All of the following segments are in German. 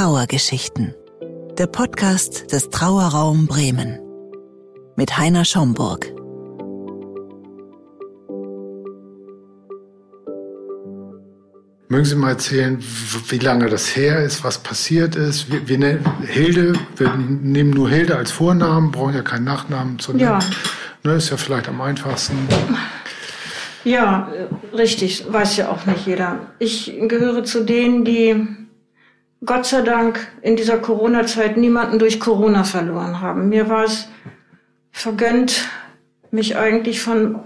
Trauergeschichten. Der Podcast des Trauerraum Bremen. Mit Heiner Schomburg. Mögen Sie mal erzählen, wie lange das her ist, was passiert ist? Wir, wir nennen Hilde, wir nehmen nur Hilde als Vornamen, brauchen ja keinen Nachnamen zu nennen. Ja. Ne, ist ja vielleicht am einfachsten. Ja, richtig, weiß ja auch nicht jeder. Ich gehöre zu denen, die Gott sei Dank in dieser Corona-Zeit niemanden durch Corona verloren haben. Mir war es vergönnt, mich eigentlich von,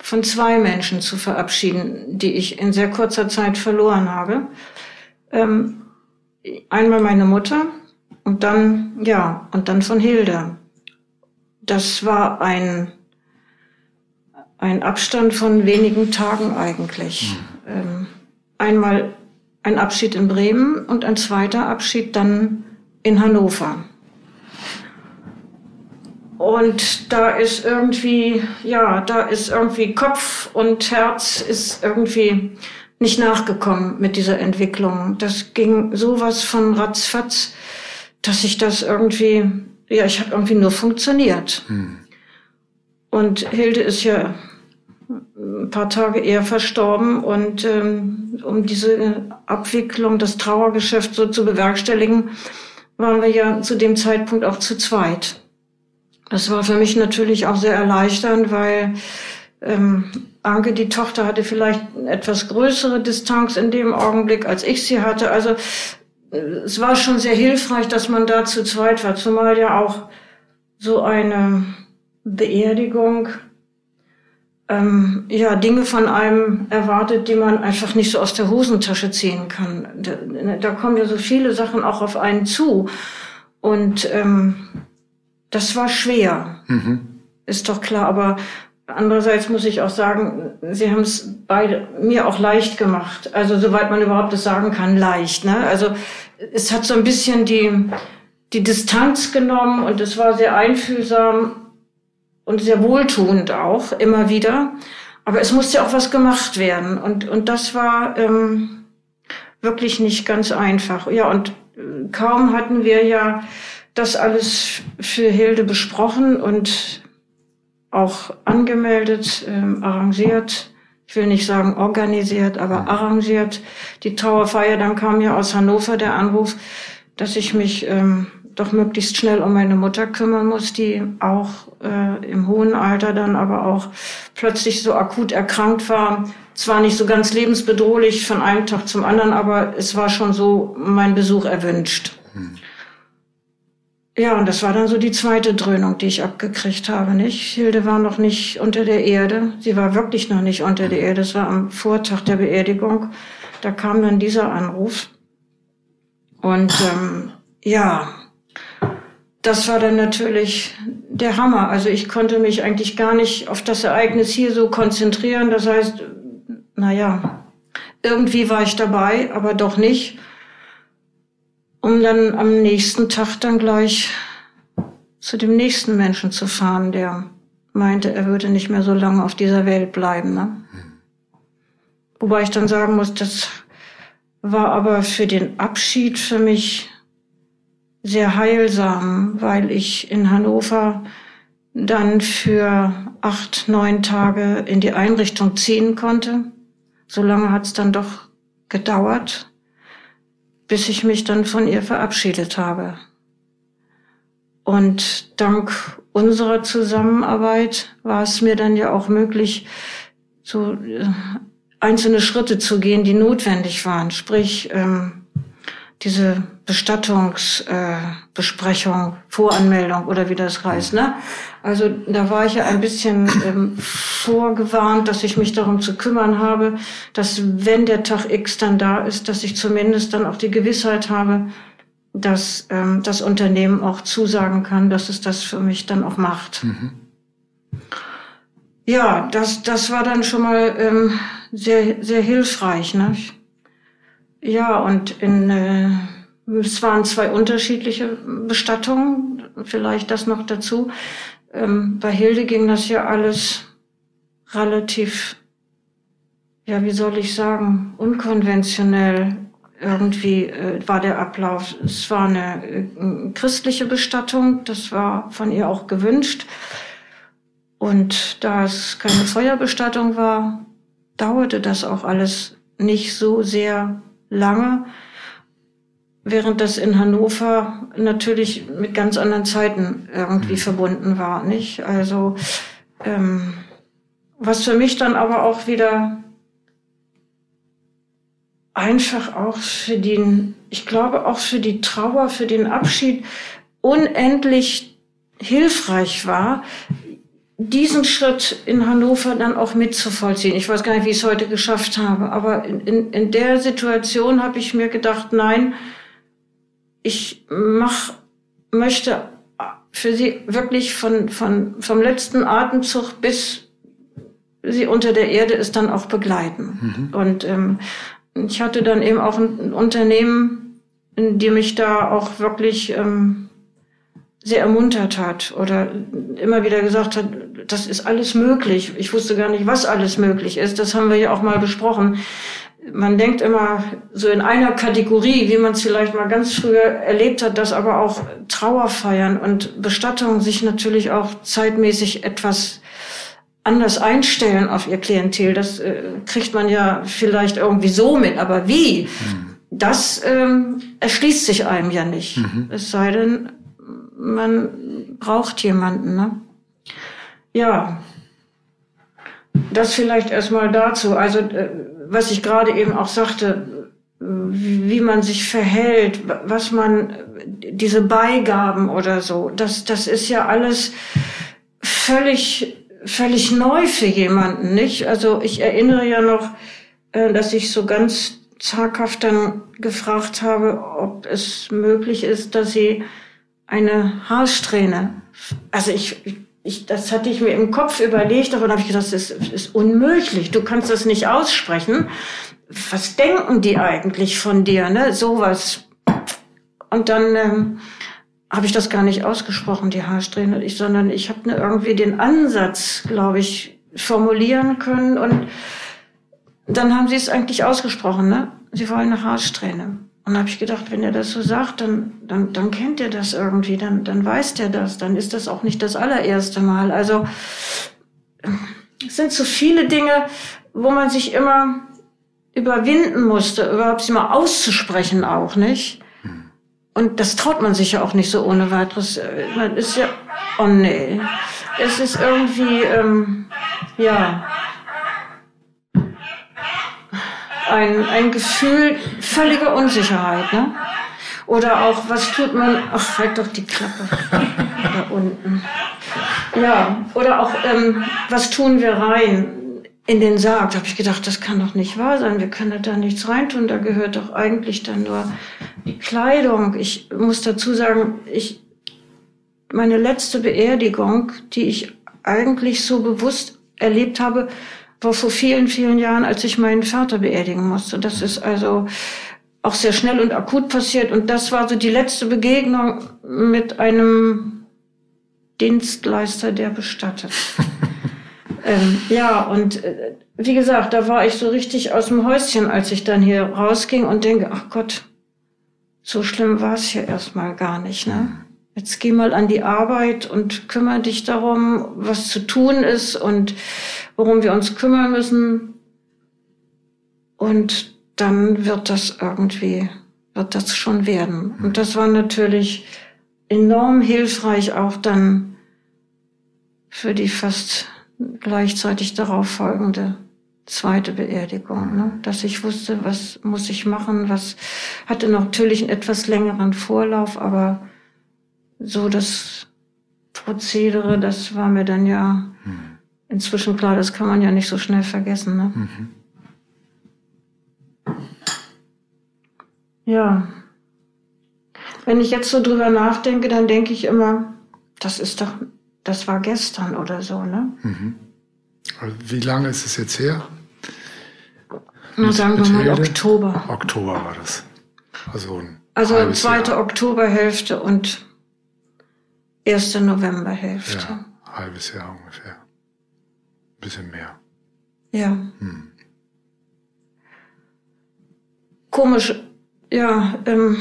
von zwei Menschen zu verabschieden, die ich in sehr kurzer Zeit verloren habe. Ähm, einmal meine Mutter und dann, ja, und dann von Hilde. Das war ein, ein Abstand von wenigen Tagen eigentlich. Mhm. Ähm, einmal ein Abschied in Bremen und ein zweiter Abschied dann in Hannover. Und da ist irgendwie, ja, da ist irgendwie Kopf und Herz ist irgendwie nicht nachgekommen mit dieser Entwicklung. Das ging sowas von ratzfatz, dass ich das irgendwie, ja, ich habe irgendwie nur funktioniert. Hm. Und Hilde ist ja ein paar Tage eher verstorben und ähm, um diese Abwicklung, das Trauergeschäft so zu bewerkstelligen, waren wir ja zu dem Zeitpunkt auch zu zweit. Das war für mich natürlich auch sehr erleichternd, weil ähm, Anke, die Tochter, hatte vielleicht eine etwas größere Distanz in dem Augenblick, als ich sie hatte. Also äh, es war schon sehr hilfreich, dass man da zu zweit war, zumal ja auch so eine Beerdigung ähm, ja, Dinge von einem erwartet, die man einfach nicht so aus der Hosentasche ziehen kann. Da, da kommen ja so viele Sachen auch auf einen zu. Und ähm, das war schwer, mhm. ist doch klar. Aber andererseits muss ich auch sagen, sie haben es beide mir auch leicht gemacht. Also soweit man überhaupt das sagen kann, leicht. Ne? Also es hat so ein bisschen die, die Distanz genommen und es war sehr einfühlsam und sehr wohltuend auch immer wieder. Aber es musste auch was gemacht werden und, und das war ähm, wirklich nicht ganz einfach. Ja, und äh, kaum hatten wir ja das alles für Hilde besprochen und auch angemeldet, ähm, arrangiert. Ich will nicht sagen organisiert, aber arrangiert. Die Trauerfeier, dann kam ja aus Hannover der Anruf, dass ich mich ähm, doch möglichst schnell um meine Mutter kümmern muss, die auch äh, im hohen Alter dann aber auch plötzlich so akut erkrankt war. Zwar nicht so ganz lebensbedrohlich von einem Tag zum anderen, aber es war schon so mein Besuch erwünscht. Hm. Ja, und das war dann so die zweite Dröhnung, die ich abgekriegt habe, nicht? Hilde war noch nicht unter der Erde. Sie war wirklich noch nicht unter der Erde. Es war am Vortag der Beerdigung. Da kam dann dieser Anruf. Und ähm, ja, das war dann natürlich der Hammer. Also ich konnte mich eigentlich gar nicht auf das Ereignis hier so konzentrieren. Das heißt, naja, irgendwie war ich dabei, aber doch nicht. Um dann am nächsten Tag dann gleich zu dem nächsten Menschen zu fahren, der meinte, er würde nicht mehr so lange auf dieser Welt bleiben. Ne? Wobei ich dann sagen muss, das war aber für den Abschied für mich sehr heilsam, weil ich in Hannover dann für acht, neun Tage in die Einrichtung ziehen konnte. So lange hat es dann doch gedauert, bis ich mich dann von ihr verabschiedet habe. Und dank unserer Zusammenarbeit war es mir dann ja auch möglich, so äh, einzelne Schritte zu gehen, die notwendig waren. Sprich, ähm, diese Bestattungsbesprechung, äh, Voranmeldung oder wie das heißt. Ne? Also da war ich ja ein bisschen ähm, vorgewarnt, dass ich mich darum zu kümmern habe, dass wenn der Tag X dann da ist, dass ich zumindest dann auch die Gewissheit habe, dass ähm, das Unternehmen auch zusagen kann, dass es das für mich dann auch macht. Mhm. Ja, das, das war dann schon mal ähm, sehr, sehr hilfreich. Ne? Ja, und in, äh, es waren zwei unterschiedliche Bestattungen, vielleicht das noch dazu. Ähm, bei Hilde ging das ja alles relativ, ja, wie soll ich sagen, unkonventionell. irgendwie äh, war der Ablauf. Es war eine äh, christliche Bestattung, das war von ihr auch gewünscht. Und da es keine Feuerbestattung war, dauerte das auch alles nicht so sehr lange, während das in Hannover natürlich mit ganz anderen Zeiten irgendwie mhm. verbunden war, nicht? Also ähm, was für mich dann aber auch wieder einfach auch für den, ich glaube auch für die Trauer, für den Abschied unendlich hilfreich war, diesen Schritt in Hannover dann auch mitzuvollziehen. Ich weiß gar nicht, wie ich es heute geschafft habe, aber in, in, in der Situation habe ich mir gedacht, nein, ich mach, möchte für sie wirklich von, von, vom letzten Atemzug bis sie unter der Erde ist, dann auch begleiten. Mhm. Und ähm, ich hatte dann eben auch ein Unternehmen, die mich da auch wirklich ähm, sehr ermuntert hat oder immer wieder gesagt hat, das ist alles möglich. Ich wusste gar nicht, was alles möglich ist. Das haben wir ja auch mal besprochen. Man denkt immer so in einer Kategorie, wie man es vielleicht mal ganz früher erlebt hat, dass aber auch Trauerfeiern und Bestattungen sich natürlich auch zeitmäßig etwas anders einstellen auf ihr Klientel. Das äh, kriegt man ja vielleicht irgendwie so mit, aber wie? Mhm. Das ähm, erschließt sich einem ja nicht. Mhm. Es sei denn, man braucht jemanden. Ne? Ja, das vielleicht erstmal dazu. Also äh, was ich gerade eben auch sagte, wie man sich verhält, was man, diese Beigaben oder so, das, das ist ja alles völlig völlig neu für jemanden, nicht? Also ich erinnere ja noch, äh, dass ich so ganz zaghaft dann gefragt habe, ob es möglich ist, dass sie eine Haarsträhne, also ich, ich, das hatte ich mir im Kopf überlegt, aber dann habe ich gedacht, das ist, ist unmöglich. Du kannst das nicht aussprechen. Was denken die eigentlich von dir, ne? Sowas. Und dann ähm, habe ich das gar nicht ausgesprochen, die Haarsträhne, ich, sondern ich habe ne, irgendwie den Ansatz, glaube ich, formulieren können und dann haben sie es eigentlich ausgesprochen, ne? Sie wollen eine Haarsträhne. Und habe ich gedacht, wenn er das so sagt, dann, dann, dann kennt er das irgendwie, dann, dann weiß der das, dann ist das auch nicht das allererste Mal. Also es sind so viele Dinge, wo man sich immer überwinden musste, überhaupt sie mal auszusprechen auch, nicht? Und das traut man sich ja auch nicht so ohne weiteres. Man ist ja, oh nee. Es ist irgendwie, ähm, ja, ein, ein Gefühl völliger Unsicherheit, ne? Oder auch, was tut man, ach, halt doch die Klappe da unten. Ja, oder auch, ähm, was tun wir rein? in den Sarg. Da habe ich gedacht, das kann doch nicht wahr sein. Wir können da nichts reintun. Da gehört doch eigentlich dann nur die Kleidung. Ich muss dazu sagen, ich, meine letzte Beerdigung, die ich eigentlich so bewusst erlebt habe, war vor vielen, vielen Jahren, als ich meinen Vater beerdigen musste. Das ist also auch sehr schnell und akut passiert. Und das war so die letzte Begegnung mit einem Dienstleister, der bestattet. Ähm, ja, und äh, wie gesagt, da war ich so richtig aus dem Häuschen, als ich dann hier rausging und denke, ach Gott, so schlimm war es hier erstmal gar nicht. Ne? Jetzt geh mal an die Arbeit und kümmere dich darum, was zu tun ist und worum wir uns kümmern müssen. Und dann wird das irgendwie, wird das schon werden. Und das war natürlich enorm hilfreich auch dann für die fast gleichzeitig darauf folgende zweite Beerdigung, ne? dass ich wusste, was muss ich machen, was hatte natürlich einen etwas längeren Vorlauf, aber so das Prozedere, das war mir dann ja inzwischen klar, das kann man ja nicht so schnell vergessen. Ne? Mhm. Ja. Wenn ich jetzt so drüber nachdenke, dann denke ich immer, das ist doch das war gestern oder so, ne? Mhm. Wie lange ist es jetzt her? Na, sagen wir mal Oktober. Oktober war das. Also, ein also zweite Jahr. Oktoberhälfte und erste Novemberhälfte. Ja, halbes Jahr ungefähr. Ein bisschen mehr. Ja. Hm. Komisch, ja, ähm,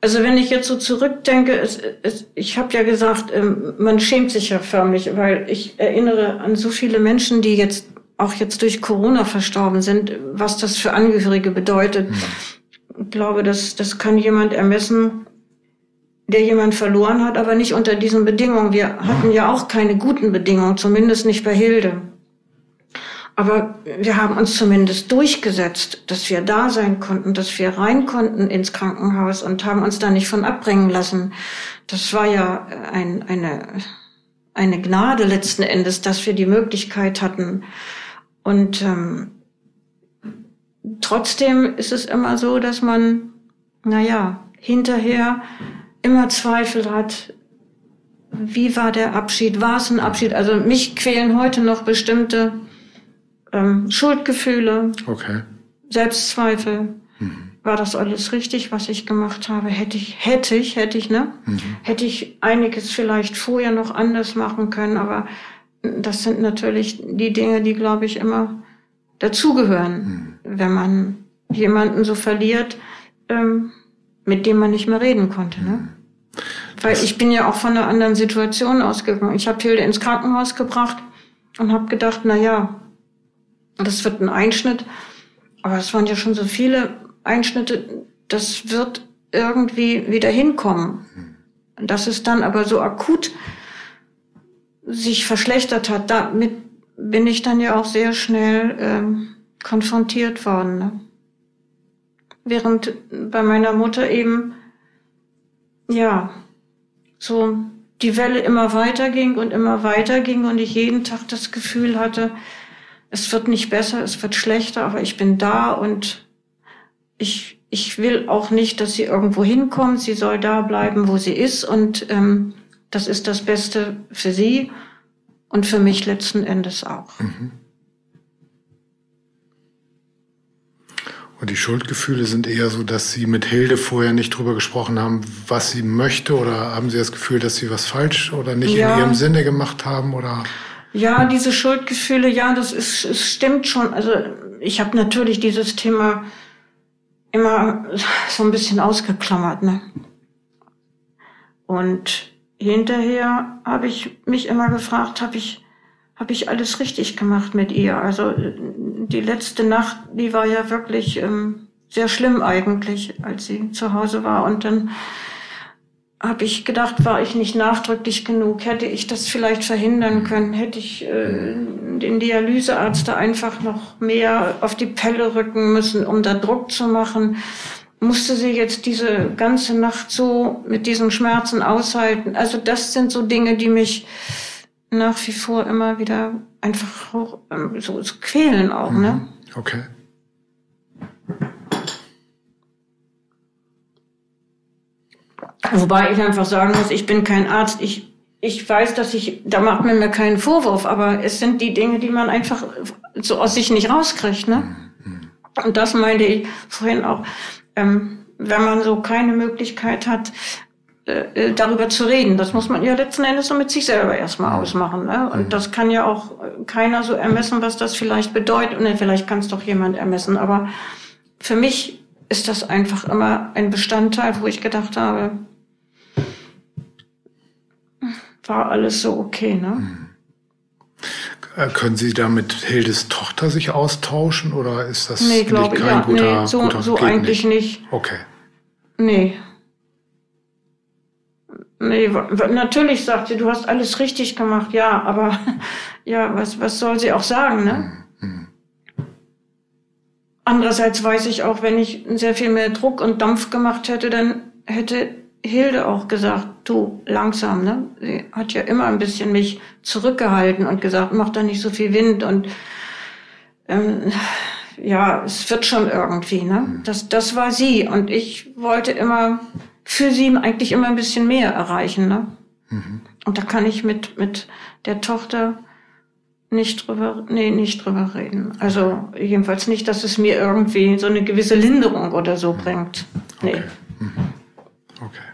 also wenn ich jetzt so zurückdenke, es, es, ich habe ja gesagt, ähm, man schämt sich ja förmlich, weil ich erinnere an so viele Menschen, die jetzt auch jetzt durch Corona verstorben sind, was das für Angehörige bedeutet. Mhm. Ich glaube, das, das kann jemand ermessen, der jemand verloren hat, aber nicht unter diesen Bedingungen. Wir hatten ja auch keine guten Bedingungen, zumindest nicht bei Hilde. Aber wir haben uns zumindest durchgesetzt, dass wir da sein konnten, dass wir rein konnten ins Krankenhaus und haben uns da nicht von abbringen lassen. Das war ja ein, eine, eine Gnade letzten Endes, dass wir die Möglichkeit hatten. Und ähm, trotzdem ist es immer so, dass man, naja, hinterher immer Zweifel hat, wie war der Abschied, war es ein Abschied? Also mich quälen heute noch bestimmte ähm, Schuldgefühle, okay. Selbstzweifel. Mhm. War das alles richtig, was ich gemacht habe? Hätte ich, hätte ich, hätte ich, ne? Mhm. Hätte ich einiges vielleicht vorher noch anders machen können, aber das sind natürlich die Dinge, die, glaube ich, immer dazugehören, mhm. wenn man jemanden so verliert, ähm, mit dem man nicht mehr reden konnte. Ne? Mhm. Weil ich bin ja auch von einer anderen Situation ausgegangen. Ich habe Hilde ins Krankenhaus gebracht und habe gedacht, na ja, das wird ein Einschnitt. Aber es waren ja schon so viele Einschnitte, das wird irgendwie wieder hinkommen. Dass es dann aber so akut sich verschlechtert hat, damit bin ich dann ja auch sehr schnell ähm, konfrontiert worden. Ne? Während bei meiner Mutter eben, ja, so die Welle immer weiter ging und immer weiter ging und ich jeden Tag das Gefühl hatte, es wird nicht besser, es wird schlechter, aber ich bin da und ich, ich will auch nicht, dass sie irgendwo hinkommt. Sie soll da bleiben, wo sie ist und ähm, das ist das Beste für sie und für mich letzten Endes auch. Mhm. Und die Schuldgefühle sind eher so, dass Sie mit Hilde vorher nicht drüber gesprochen haben, was sie möchte, oder haben Sie das Gefühl, dass Sie was falsch oder nicht ja. in Ihrem Sinne gemacht haben, oder? Ja, diese Schuldgefühle, ja, das ist, es stimmt schon. Also ich habe natürlich dieses Thema immer so ein bisschen ausgeklammert, ne? Und hinterher habe ich mich immer gefragt, habe ich habe ich alles richtig gemacht mit ihr? Also die letzte Nacht, die war ja wirklich ähm, sehr schlimm eigentlich, als sie zu Hause war und dann habe ich gedacht, war ich nicht nachdrücklich genug? Hätte ich das vielleicht verhindern können? Hätte ich äh, den Dialysearzt da einfach noch mehr auf die Pelle rücken müssen, um da Druck zu machen? Musste sie jetzt diese ganze Nacht so mit diesen Schmerzen aushalten? Also das sind so Dinge, die mich nach wie vor immer wieder einfach auch, ähm, so, so quälen auch, ne? mhm. ne? Okay. Wobei ich einfach sagen muss, ich bin kein Arzt. Ich, ich weiß, dass ich, da macht man mir keinen Vorwurf, aber es sind die Dinge, die man einfach so aus sich nicht rauskriegt. Ne? Und das meinte ich vorhin auch, ähm, wenn man so keine Möglichkeit hat, äh, darüber zu reden. Das muss man ja letzten Endes so mit sich selber erstmal ausmachen. Ne? Und das kann ja auch keiner so ermessen, was das vielleicht bedeutet. Und vielleicht kann es doch jemand ermessen. Aber für mich ist das einfach immer ein Bestandteil, wo ich gedacht habe, war alles so okay, ne? Äh, können Sie da mit Hildes Tochter sich austauschen oder ist das nee, glaube kein ja, guter, nee, so, guter so eigentlich nicht. nicht. Okay. Nee. Nee, natürlich sagt sie, du hast alles richtig gemacht, ja, aber ja, was, was soll sie auch sagen, ne? Mhm. Andererseits weiß ich auch, wenn ich sehr viel mehr Druck und Dampf gemacht hätte, dann hätte Hilde auch gesagt, du langsam, ne? Sie hat ja immer ein bisschen mich zurückgehalten und gesagt, mach da nicht so viel Wind und ähm, ja, es wird schon irgendwie, ne? Mhm. Das, das war sie und ich wollte immer für sie eigentlich immer ein bisschen mehr erreichen, ne? Mhm. Und da kann ich mit mit der Tochter nicht drüber, nee, nicht drüber reden. Also jedenfalls nicht, dass es mir irgendwie so eine gewisse Linderung oder so bringt. Nee. Okay. Mhm. okay.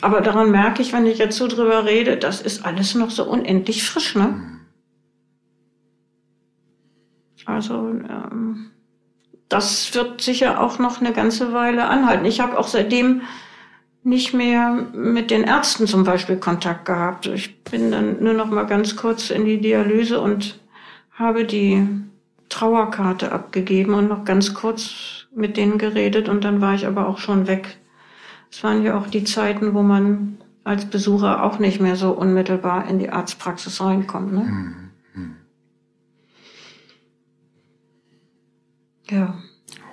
Aber daran merke ich, wenn ich jetzt so drüber rede, das ist alles noch so unendlich frisch, ne? Also, ähm, das wird sicher auch noch eine ganze Weile anhalten. Ich habe auch seitdem nicht mehr mit den Ärzten zum Beispiel Kontakt gehabt. Ich bin dann nur noch mal ganz kurz in die Dialyse und habe die Trauerkarte abgegeben und noch ganz kurz mit denen geredet und dann war ich aber auch schon weg. Es waren ja auch die Zeiten, wo man als Besucher auch nicht mehr so unmittelbar in die Arztpraxis reinkommt. Ne? Mhm. Ja.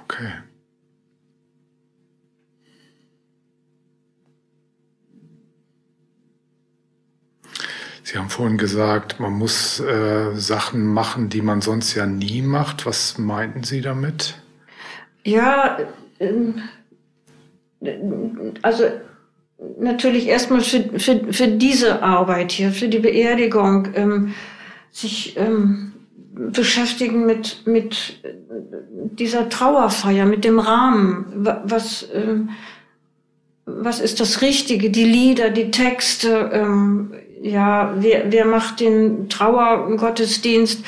Okay. Sie haben vorhin gesagt, man muss äh, Sachen machen, die man sonst ja nie macht. Was meinten Sie damit? Ja, äh, also natürlich erstmal für, für, für diese Arbeit hier, für die Beerdigung, ähm, sich ähm, beschäftigen mit, mit dieser Trauerfeier, mit dem Rahmen. Was, ähm, was ist das Richtige? Die Lieder, die Texte, ähm, ja, wer, wer macht den Trauergottesdienst?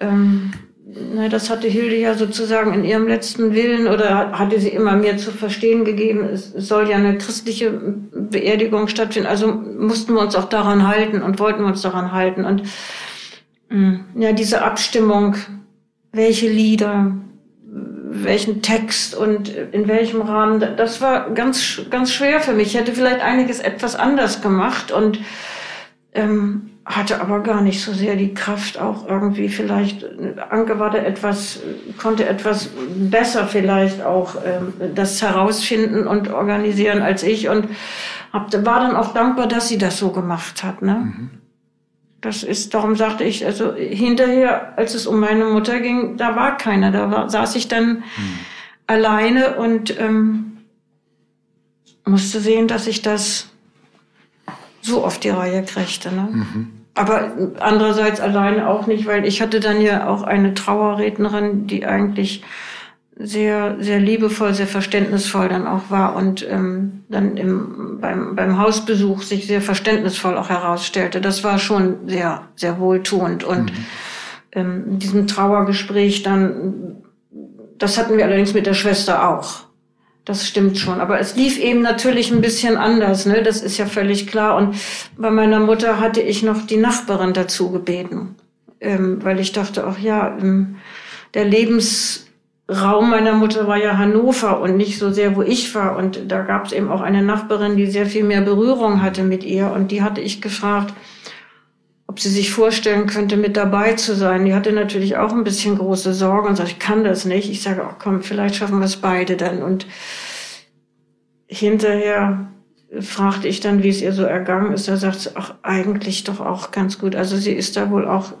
Ähm, na, das hatte Hilde ja sozusagen in ihrem letzten Willen oder hatte sie immer mir zu verstehen gegeben, es soll ja eine christliche Beerdigung stattfinden. Also mussten wir uns auch daran halten und wollten wir uns daran halten. Und ja, diese Abstimmung, welche Lieder, welchen Text und in welchem Rahmen, das war ganz, ganz schwer für mich. Ich hätte vielleicht einiges etwas anders gemacht und ähm, hatte aber gar nicht so sehr die Kraft, auch irgendwie vielleicht, Anke war da etwas, konnte etwas besser vielleicht auch ähm, das herausfinden und organisieren als ich und hab, war dann auch dankbar, dass sie das so gemacht hat. Ne? Mhm. Das ist, darum sagte ich, also hinterher, als es um meine Mutter ging, da war keiner, da war, saß ich dann mhm. alleine und ähm, musste sehen, dass ich das so auf die Reihe kriegte. Ne? Mhm. Aber andererseits alleine auch nicht, weil ich hatte dann ja auch eine Trauerrednerin, die eigentlich sehr, sehr liebevoll, sehr verständnisvoll dann auch war und ähm, dann im, beim, beim Hausbesuch sich sehr verständnisvoll auch herausstellte. Das war schon sehr, sehr wohltuend. Und mhm. ähm, in diesem Trauergespräch dann, das hatten wir allerdings mit der Schwester auch. Das stimmt schon. Aber es lief eben natürlich ein bisschen anders, ne? Das ist ja völlig klar. Und bei meiner Mutter hatte ich noch die Nachbarin dazu gebeten. Ähm, weil ich dachte, ach ja, ähm, der Lebensraum meiner Mutter war ja Hannover und nicht so sehr, wo ich war. Und da gab es eben auch eine Nachbarin, die sehr viel mehr Berührung hatte mit ihr. Und die hatte ich gefragt, ob sie sich vorstellen könnte, mit dabei zu sein. Die hatte natürlich auch ein bisschen große Sorge und sagt, ich kann das nicht. Ich sage, ach komm, vielleicht schaffen wir es beide dann. Und hinterher fragte ich dann, wie es ihr so ergangen ist. Da sagt sie, ach, eigentlich doch auch ganz gut. Also sie ist da wohl auch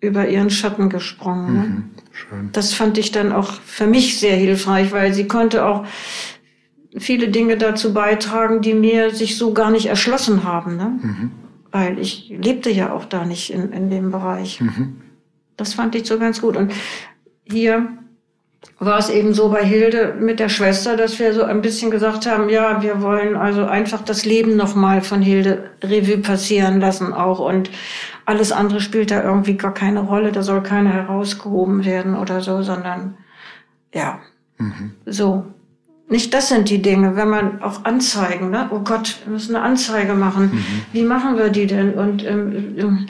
über ihren Schatten gesprungen. Ne? Mhm, schön. Das fand ich dann auch für mich sehr hilfreich, weil sie konnte auch viele Dinge dazu beitragen, die mir sich so gar nicht erschlossen haben. Ne? Mhm weil ich lebte ja auch da nicht in, in dem Bereich. Mhm. Das fand ich so ganz gut. Und hier war es eben so bei Hilde mit der Schwester, dass wir so ein bisschen gesagt haben, ja, wir wollen also einfach das Leben nochmal von Hilde Revue passieren lassen auch und alles andere spielt da irgendwie gar keine Rolle, da soll keiner herausgehoben werden oder so, sondern ja, mhm. so. Nicht das sind die Dinge, wenn man auch Anzeigen, ne? Oh Gott, wir müssen eine Anzeige machen. Mhm. Wie machen wir die denn? Und ähm, ähm,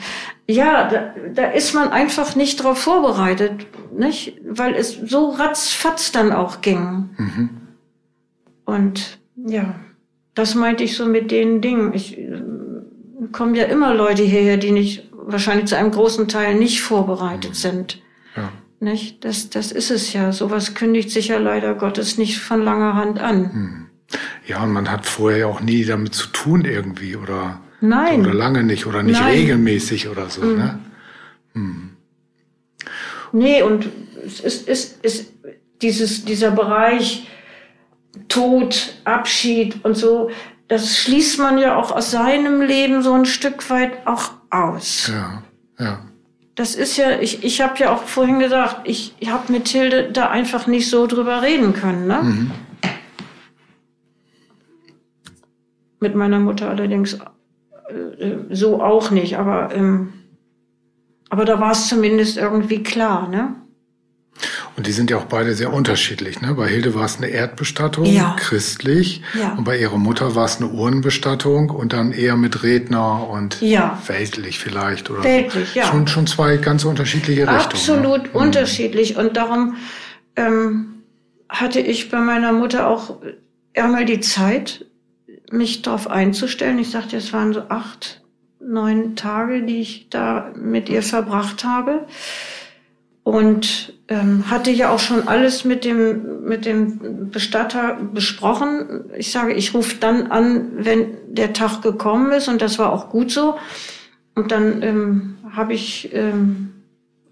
ja, da, da ist man einfach nicht darauf vorbereitet, nicht? Weil es so ratzfatz dann auch ging. Mhm. Und ja, das meinte ich so mit den Dingen. Ich äh, kommen ja immer Leute hierher, die nicht wahrscheinlich zu einem großen Teil nicht vorbereitet mhm. sind. Ja. Nicht? Das, das ist es ja. Sowas kündigt sich ja leider Gottes nicht von langer Hand an. Hm. Ja, und man hat vorher auch nie damit zu tun irgendwie oder, Nein. oder lange nicht oder nicht Nein. regelmäßig oder so. Hm. Ne? Hm. Nee, und es ist, ist, ist dieses, dieser Bereich Tod, Abschied und so, das schließt man ja auch aus seinem Leben so ein Stück weit auch aus. Ja, ja das ist ja, ich, ich habe ja auch vorhin gesagt, ich, ich habe mit Hilde da einfach nicht so drüber reden können. Ne? Mhm. Mit meiner Mutter allerdings so auch nicht, aber, ähm, aber da war es zumindest irgendwie klar. Ne? Und die sind ja auch beide sehr unterschiedlich. Ne? Bei Hilde war es eine Erdbestattung, Ja. christlich. Ja. Und bei ihrer Mutter war es eine Urnenbestattung und dann eher mit Redner und Ja. weltlich vielleicht. Oder Weltlich, ja. Schon, schon zwei ganz unterschiedliche Richtungen. Absolut Ne? unterschiedlich. Und darum ähm, hatte ich bei meiner Mutter auch einmal die Zeit, mich darauf einzustellen. Ich sagte, es waren so acht, neun Tage, die ich da mit ihr verbracht habe. Und ähm, hatte ja auch schon alles mit dem, mit dem Bestatter besprochen. Ich sage, ich rufe dann an, wenn der Tag gekommen ist. Und das war auch gut so. Und dann ähm, habe ich ähm,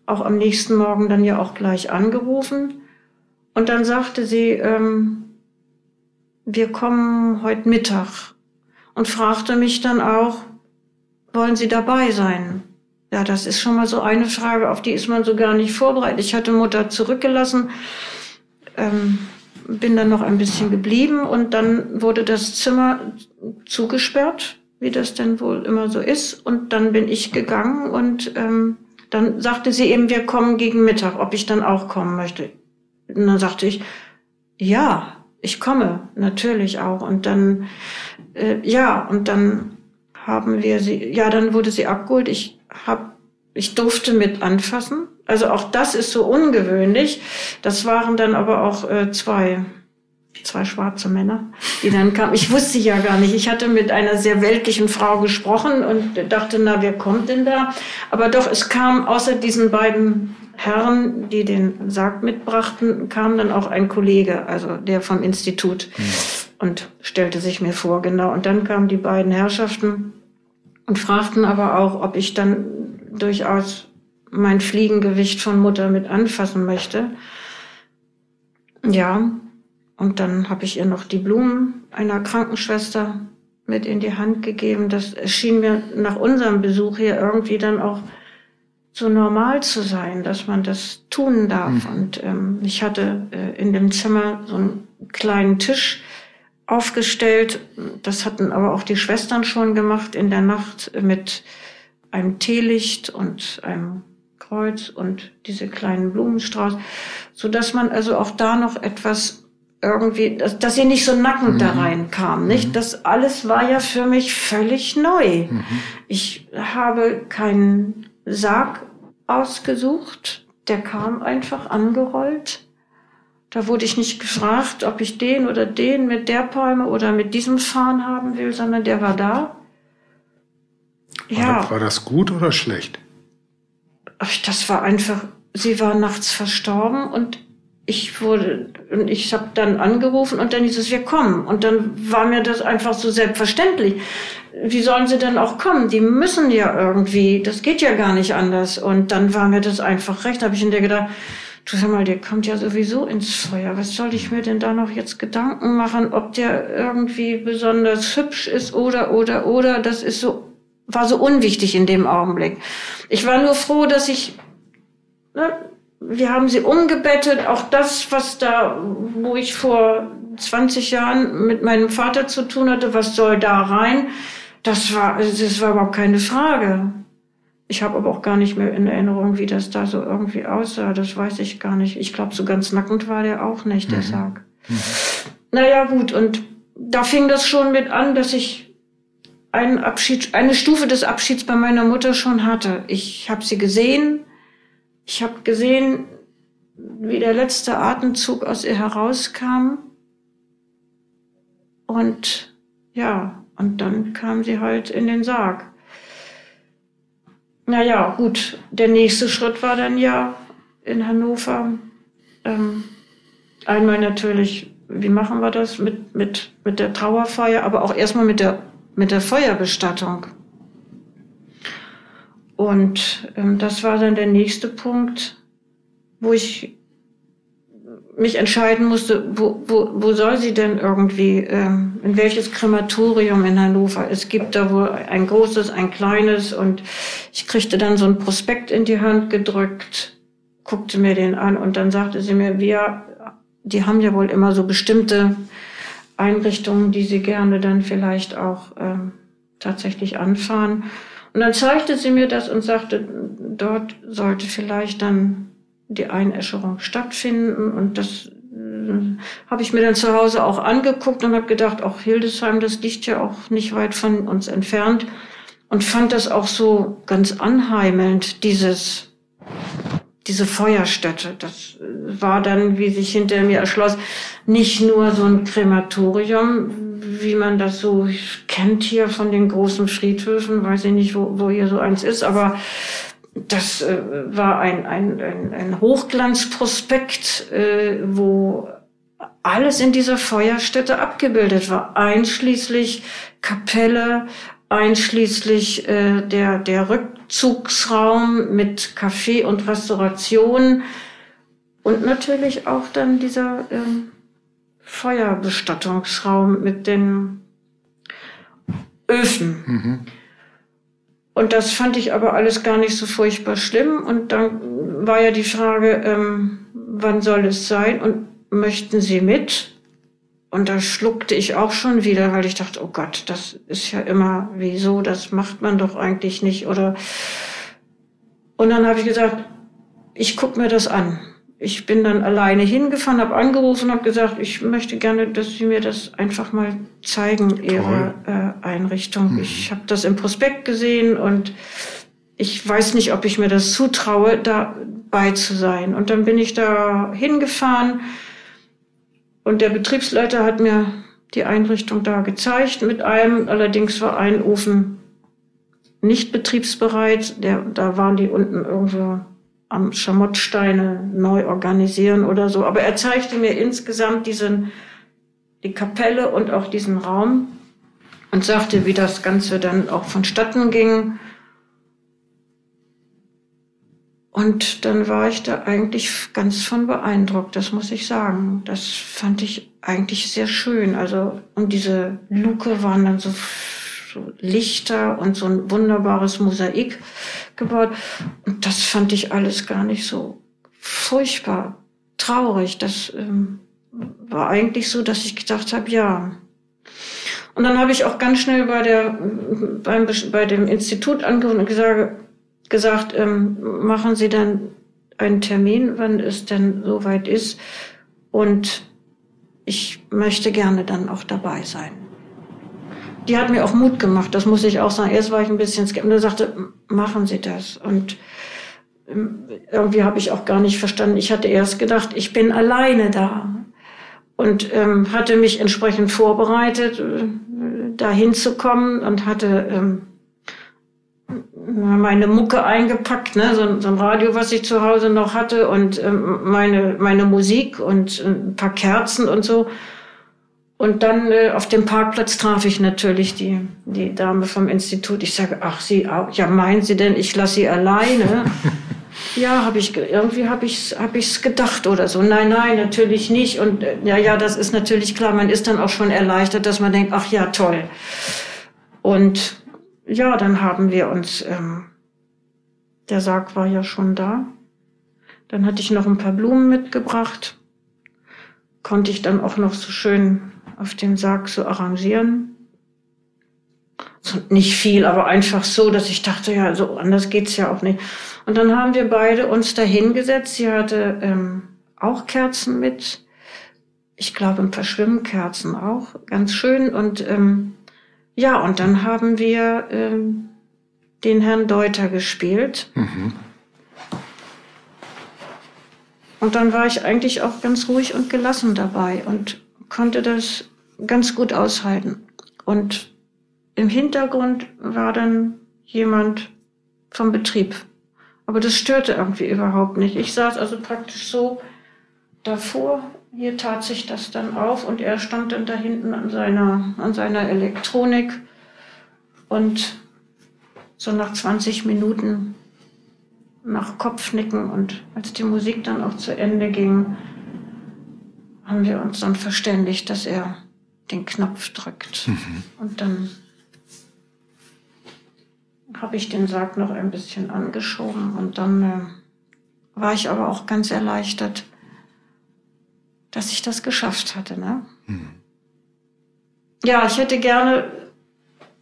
auch am nächsten Morgen dann ja auch gleich angerufen. Und dann sagte sie, ähm, wir kommen heute Mittag. Und fragte mich dann auch, wollen Sie dabei sein? Ja, das ist schon mal so eine Frage, auf die ist man so gar nicht vorbereitet. Ich hatte Mutter zurückgelassen, ähm, bin dann noch ein bisschen geblieben und dann wurde das Zimmer zugesperrt, wie das denn wohl immer so ist. Und dann bin ich gegangen und ähm, dann sagte sie eben, wir kommen gegen Mittag, ob ich dann auch kommen möchte. Und dann sagte ich, ja, ich komme, natürlich auch. Und dann, äh, ja, und dann haben wir sie, ja, dann wurde sie abgeholt. Ich hab, ich durfte mit anfassen. Also auch das ist so ungewöhnlich. Das waren dann aber auch äh, zwei, zwei schwarze Männer, die dann kamen. Ich wusste ja gar nicht. Ich hatte mit einer sehr weltlichen Frau gesprochen und dachte, na, wer kommt denn da? Aber doch, es kam außer diesen beiden Herren, die den Sarg mitbrachten, kam dann auch ein Kollege, also der vom Institut, und stellte sich mir vor, genau. Und dann kamen die beiden Herrschaften und fragten aber auch, ob ich dann durchaus mein Fliegengewicht von Mutter mit anfassen möchte. Ja, und dann habe ich ihr noch die Blumen einer Krankenschwester mit in die Hand gegeben. Das erschien mir nach unserem Besuch hier irgendwie dann auch so normal zu sein, dass man das tun darf. Und ähm, ich hatte äh, in dem Zimmer so einen kleinen Tisch aufgestellt. Das hatten aber auch die Schwestern schon gemacht in der Nacht mit einem Teelicht und einem Kreuz und diese kleinen Blumenstrauß, so dass man also auch da noch etwas irgendwie, dass, dass sie nicht so nackend da reinkam, nicht? Das alles war ja für mich völlig neu. Ich habe keinen Sarg ausgesucht, der kam einfach angerollt. Da wurde ich nicht gefragt, ob ich den oder den mit der Palme oder mit diesem Farn haben will, sondern der war da. War, das, war das gut oder schlecht? Ach, das war einfach, sie war nachts verstorben und ich wurde, und ich habe dann angerufen und dann hieß es, wir kommen. Und dann war mir das einfach so selbstverständlich. Wie sollen sie denn auch kommen? Die müssen ja irgendwie, das geht ja gar nicht anders. Und dann war mir das einfach recht. Habe ich in der gedacht, du sag mal, der kommt ja sowieso ins Feuer. Was soll ich mir denn da noch jetzt Gedanken machen, ob der irgendwie besonders hübsch ist oder, oder, oder. Das ist so, war so unwichtig in dem Augenblick. Ich war nur froh, dass ich, ne, wir haben sie umgebettet. Auch das, was da, wo ich vor 20 Jahren mit meinem Vater zu tun hatte, was soll da rein? Das war, das war überhaupt keine Frage. Ich habe aber auch gar nicht mehr in Erinnerung, wie das da so irgendwie aussah. Das weiß ich gar nicht. Ich glaube, so ganz nackend war der auch nicht, der Sarg. Naja, gut. Und da fing das schon mit an, dass ich einen Abschied, eine Stufe des Abschieds bei meiner Mutter schon hatte. Ich habe sie gesehen. Ich habe gesehen, wie der letzte Atemzug aus ihr herauskam. Und ja, und dann kam sie halt in den Sarg. Naja, gut, der nächste Schritt war dann ja in Hannover. Ähm, einmal natürlich, wie machen wir das mit, mit, mit der Trauerfeier, aber auch erstmal mit der, mit der Feuerbestattung. Und ähm, das war dann der nächste Punkt, wo ich mich entscheiden musste, wo, wo, wo soll sie denn irgendwie, ähm, in welches Krematorium in Hannover. Es gibt da wohl ein großes, ein kleines und ich kriegte dann so ein Prospekt in die Hand gedrückt, guckte mir den an und dann sagte sie mir, wir, die haben ja wohl immer so bestimmte Einrichtungen, die sie gerne dann vielleicht auch ähm, tatsächlich anfahren. Und dann zeigte sie mir das und sagte, dort sollte vielleicht dann die Einäscherung stattfinden. Und das äh, habe ich mir dann zu Hause auch angeguckt und habe gedacht, auch Hildesheim, das liegt ja auch nicht weit von uns entfernt. Und fand das auch so ganz anheimelnd, dieses, diese Feuerstätte. Das äh, war dann, wie sich hinter mir erschloss, nicht nur so ein Krematorium, wie man das so kennt hier von den großen Friedhöfen. Weiß ich nicht, wo, wo hier so eins ist, aber das äh, war ein, ein, ein, ein Hochglanzprospekt, äh, wo alles in dieser Feuerstätte abgebildet war, einschließlich Kapelle, einschließlich äh, der, der Rückzugsraum mit Café und Restauration und natürlich auch dann dieser äh, Feuerbestattungsraum mit den Öfen. Mhm. Und das fand ich aber alles gar nicht so furchtbar schlimm. Und dann war ja die Frage, ähm, wann soll es sein und möchten Sie mit? Und da schluckte ich auch schon wieder, weil ich dachte, oh Gott, das ist ja immer wieso, das macht man doch eigentlich nicht. Oder und dann habe ich gesagt, ich guck mir das an ich bin dann alleine hingefahren, habe angerufen, habe gesagt, ich möchte gerne, dass Sie mir das einfach mal zeigen, Ihre äh, Einrichtung. Mhm. Ich habe das im Prospekt gesehen und ich weiß nicht, ob ich mir das zutraue, dabei zu sein. Und dann bin ich da hingefahren und der Betriebsleiter hat mir die Einrichtung da gezeigt mit einem. Allerdings war ein Ofen nicht betriebsbereit. Der, da waren die unten irgendwo am Schamottsteine neu organisieren oder so. Aber er zeigte mir insgesamt diesen, die Kapelle und auch diesen Raum und sagte, wie das Ganze dann auch vonstatten ging. Und dann war ich da eigentlich ganz von beeindruckt, das muss ich sagen. Das fand ich eigentlich sehr schön. Also, und diese Luke waren dann so so Lichter und so ein wunderbares Mosaik gebaut. Und das fand ich alles gar nicht so furchtbar traurig. Das ähm, war eigentlich so, dass ich gedacht habe, ja. Und dann habe ich auch ganz schnell bei der beim, bei dem Institut angerufen und gesagt, gesagt ähm, machen Sie dann einen Termin, wann es denn soweit ist. Und ich möchte gerne dann auch dabei sein die hat mir auch Mut gemacht, das muss ich auch sagen. Erst war ich ein bisschen skeptisch und sagte, machen Sie das. Und ähm, irgendwie habe ich auch gar nicht verstanden. Ich hatte erst gedacht, ich bin alleine da und ähm, hatte mich entsprechend vorbereitet, äh, da hinzukommen und hatte ähm, meine Mucke eingepackt, ne, so, so, ein Radio, was ich zu Hause noch hatte und ähm, meine meine Musik und ein paar Kerzen und so. Und dann äh, auf dem Parkplatz traf ich natürlich die, die Dame vom Institut. Ich sage, ach, Sie auch? Ja, meinen Sie denn, ich lasse Sie alleine? ja, habe ich irgendwie habe ich hab ich's gedacht oder so. Nein, nein, natürlich nicht. Und äh, ja, ja, das ist natürlich klar. Man ist dann auch schon erleichtert, dass man denkt, ach ja, toll. Und ja, dann haben wir uns. Ähm, der Sarg war ja schon da. Dann hatte ich noch ein paar Blumen mitgebracht. Konnte ich dann auch noch so schön auf dem Sarg so arrangieren. So, nicht viel, aber einfach so, dass ich dachte, ja, so anders geht's ja auch nicht. Und dann haben wir beide uns da hingesetzt. Sie hatte ähm, auch Kerzen mit. Ich glaube, ein paar Schwimmkerzen auch. Ganz schön. Und ähm, ja, und dann haben wir ähm, den Herrn Deuter gespielt. Mhm. Und dann war ich eigentlich auch ganz ruhig und gelassen dabei und konnte das ganz gut aushalten. Und im Hintergrund war dann jemand vom Betrieb. Aber das störte irgendwie überhaupt nicht. Ich saß also praktisch so davor. Hier tat sich das dann auf und er stand dann da hinten an seiner, an seiner Elektronik. Und so nach 20 Minuten nach Kopfnicken und als die Musik dann auch zu Ende ging, haben wir uns dann verständigt, dass er den Knopf drückt. Mhm. Und dann habe ich den Sarg noch ein bisschen angeschoben und dann äh, war ich aber auch ganz erleichtert, dass ich das geschafft hatte. Ne? Mhm. Ja, ich hätte gerne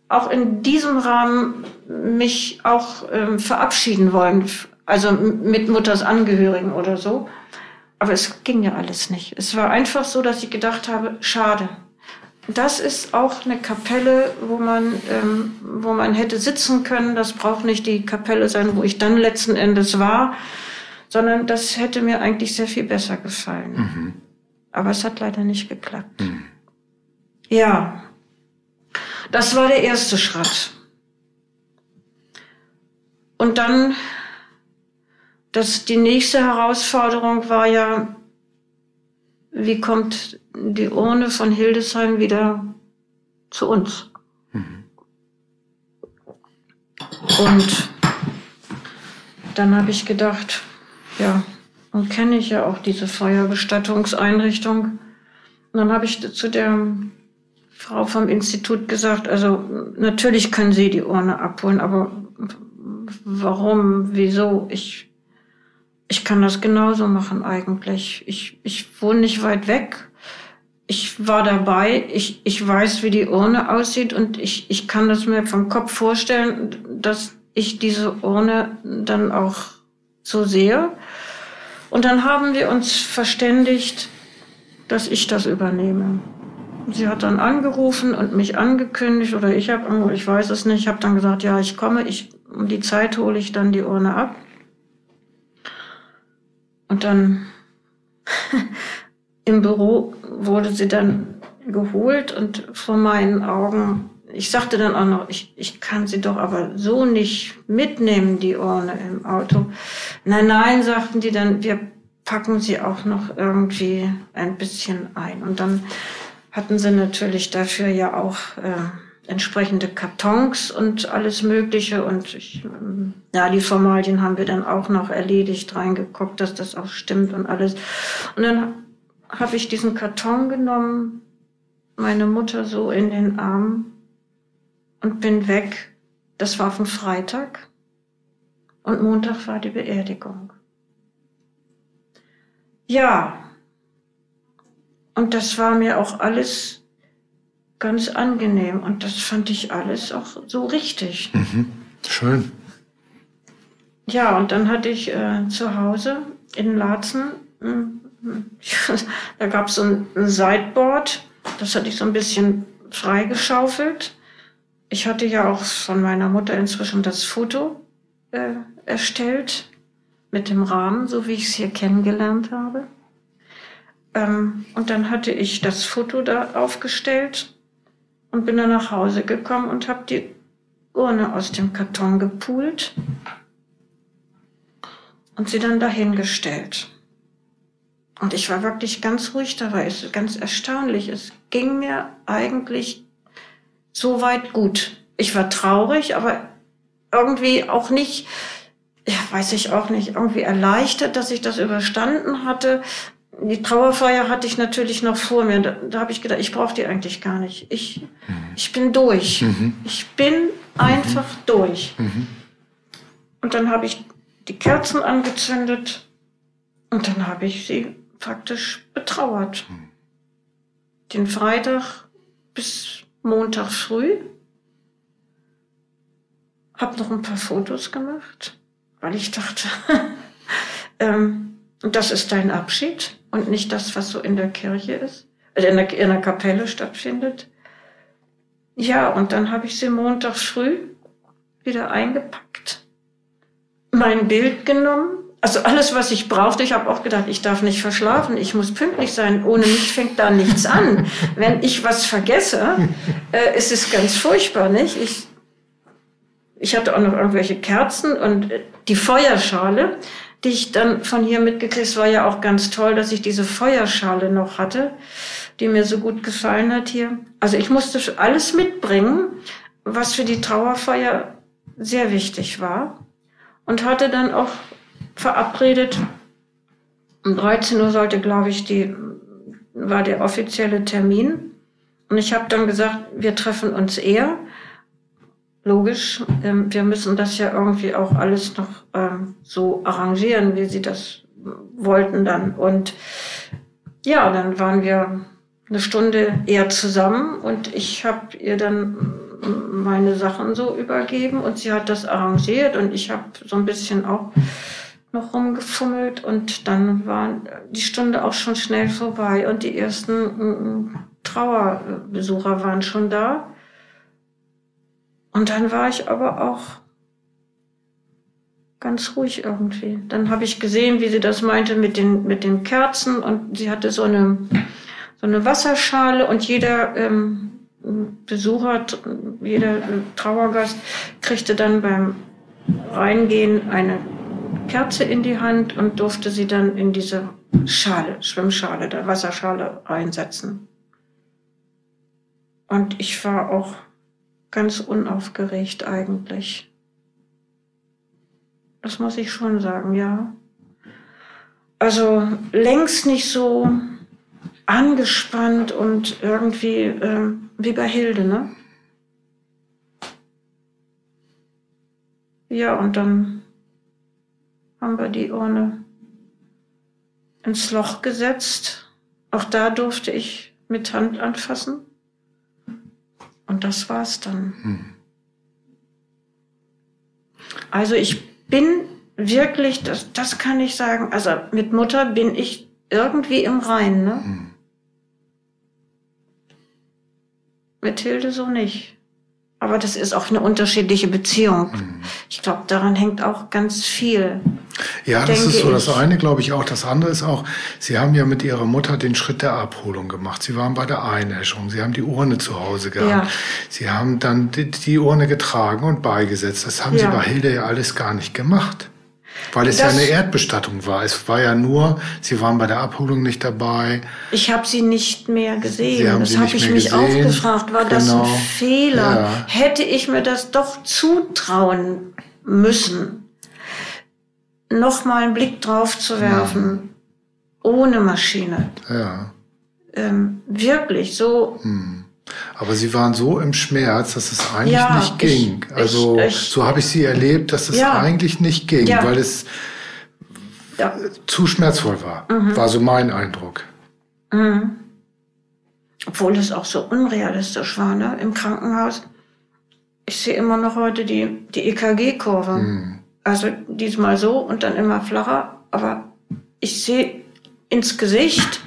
auch in diesem Rahmen mich auch ähm, verabschieden wollen Also mit Mutters Angehörigen oder so. Aber es ging ja alles nicht. Es war einfach so, dass ich gedacht habe, schade. Das ist auch eine Kapelle, wo man, ähm, wo man hätte sitzen können. Das braucht nicht die Kapelle sein, wo ich dann letzten Endes war, sondern das hätte mir eigentlich sehr viel besser gefallen. Mhm. Aber es hat leider nicht geklappt. Mhm. Ja, das war der erste Schritt. Und dann, das, die nächste Herausforderung war ja, wie kommt die Urne von Hildesheim wieder zu uns? Mhm. Und dann habe ich gedacht, ja, nun kenne ich ja auch diese Feuerbestattungseinrichtung. Und dann habe ich zu der Frau vom Institut gesagt, also natürlich können Sie die Urne abholen, aber warum, wieso? Ich, ich kann das genauso machen eigentlich. Ich, ich wohne nicht weit weg. Ich war dabei. Ich, ich weiß, wie die Urne aussieht und ich, ich kann das mir vom Kopf vorstellen, dass ich diese Urne dann auch so sehe. Und dann haben wir uns verständigt, dass ich das übernehme. Sie hat dann angerufen und mich angekündigt oder ich habe, ich weiß es nicht, ich habe dann gesagt, ja, ich komme, ich um die Zeit hole ich dann die Urne ab. Und dann im Büro wurde sie dann geholt und vor meinen Augen, ich sagte dann auch noch, ich, ich kann sie doch aber so nicht mitnehmen, die Urne im Auto. Nein, nein, sagten die dann, wir packen sie auch noch irgendwie ein bisschen ein. Und dann hatten sie natürlich dafür ja auch äh, entsprechende Kartons und alles Mögliche. Und ich, ähm, ja, die Formalien haben wir dann auch noch erledigt, reingeguckt, dass das auch stimmt und alles. Und dann habe ich diesen Karton genommen, meine Mutter so in den Arm und bin weg. Das war auf dem Freitag. Und Montag war die Beerdigung. Ja, und das war mir auch alles ganz angenehm. Und das fand ich alles auch so richtig. Mhm. Schön. Ja, und dann hatte ich äh, zu Hause in Laatzen, da gab es so ein, ein Sideboard, das hatte ich so ein bisschen freigeschaufelt. Ich hatte ja auch von meiner Mutter inzwischen das Foto äh, erstellt mit dem Rahmen, so wie ich es hier kennengelernt habe. Ähm, und dann hatte ich das Foto da aufgestellt und bin dann nach Hause gekommen und habe die Urne aus dem Karton gepult und sie dann dahingestellt. Und ich war wirklich ganz ruhig dabei. Es ist ganz erstaunlich. Es ging mir eigentlich so weit gut. Ich war traurig, aber irgendwie auch nicht, ja, weiß ich auch nicht, irgendwie erleichtert, dass ich das überstanden hatte die Trauerfeier hatte ich natürlich noch vor mir. Da, da habe ich gedacht, ich brauche die eigentlich gar nicht. Ich, mhm. ich bin durch. Mhm. Ich bin einfach mhm. durch. Mhm. Und dann habe ich die Kerzen angezündet und dann habe ich sie praktisch betrauert. Mhm. Den Freitag bis Montag früh. Habe noch ein paar Fotos gemacht, weil ich dachte, ähm, das ist dein Abschied und nicht das, was so in der Kirche ist, also in der, in der Kapelle stattfindet. Ja, und dann habe ich sie Montag früh wieder eingepackt, mein Bild genommen, also alles, was ich brauchte. Ich habe auch gedacht, ich darf nicht verschlafen, ich muss pünktlich sein. Ohne mich fängt da nichts an. Wenn ich was vergesse, äh, ist es ganz furchtbar, nicht? Ich, ich hatte auch noch irgendwelche Kerzen und äh, die Feuerschale die ich dann von hier mitgekriegt. War ja auch ganz toll, dass ich diese Feuerschale noch hatte, die mir so gut gefallen hat hier. Also ich musste alles mitbringen, was für die Trauerfeier sehr wichtig war. Und hatte dann auch verabredet, um 13 Uhr sollte, glaube ich, die, war der offizielle Termin. Und ich habe dann gesagt, wir treffen uns eher logisch. Ähm, wir müssen das ja irgendwie auch alles noch ähm, so arrangieren, wie sie das wollten dann. Und ja, dann waren wir eine Stunde eher zusammen und ich habe ihr dann meine Sachen so übergeben und sie hat das arrangiert und ich habe so ein bisschen auch noch rumgefummelt und dann war die Stunde auch schon schnell vorbei und die ersten äh, Trauerbesucher waren schon da. Und dann war ich aber auch ganz ruhig irgendwie. Dann habe ich gesehen, wie sie das meinte mit den, mit den Kerzen und sie hatte so eine, so eine Wasserschale und jeder ähm, Besucher, jeder Trauergast kriegte dann beim Reingehen eine Kerze in die Hand und durfte sie dann in diese Schale, Schwimmschale, der Wasserschale reinsetzen. Und ich war auch ganz unaufgeregt eigentlich. Das muss ich schon sagen, ja. Also längst nicht so angespannt und irgendwie äh, wie bei Hilde, ne? Ja, und dann haben wir die Urne ins Loch gesetzt. Auch da durfte ich mit Hand anfassen. Und das war's dann. Hm. Also ich bin wirklich, das, das kann ich sagen, also mit Mutter bin ich irgendwie im Reinen. Ne? Hm. Mit Hilde so nicht. Aber das ist auch eine unterschiedliche Beziehung. Mhm. Ich glaube, daran hängt auch ganz viel. Ja, das ist so ich. das eine, glaube ich auch. Das andere ist auch, Sie haben ja mit Ihrer Mutter den Schritt der Abholung gemacht. Sie waren bei der Einäschung. Sie haben die Urne zu Hause gehabt. Ja. Sie haben dann die, die, Urne getragen und beigesetzt. Das haben ja. Sie bei Hilde ja alles gar nicht gemacht. Weil es das, ja eine Erdbestattung war. Es war ja nur, Sie waren bei der Abholung nicht dabei. Ich habe sie nicht mehr gesehen. das habe ich mich gesehen. auch gefragt. War genau. das ein genau. Fehler? Ja. Hätte ich mir das doch zutrauen müssen, noch mal einen Blick drauf zu werfen, ja. ohne Maschine? Ja. Ähm, wirklich so. Hm. Aber sie waren so im Schmerz, dass es eigentlich ja, nicht ging. Ich, also ich, ich, so habe ich sie erlebt, dass es ja. eigentlich nicht ging, ja. weil es zu schmerzvoll war. Mhm. War so mein Eindruck. Mhm. Obwohl es auch so unrealistisch war, ne? Im Krankenhaus. Ich sehe immer noch heute die, die EKG-Kurve. Mhm. Also diesmal so und dann immer flacher. Aber ich sehe ins Gesicht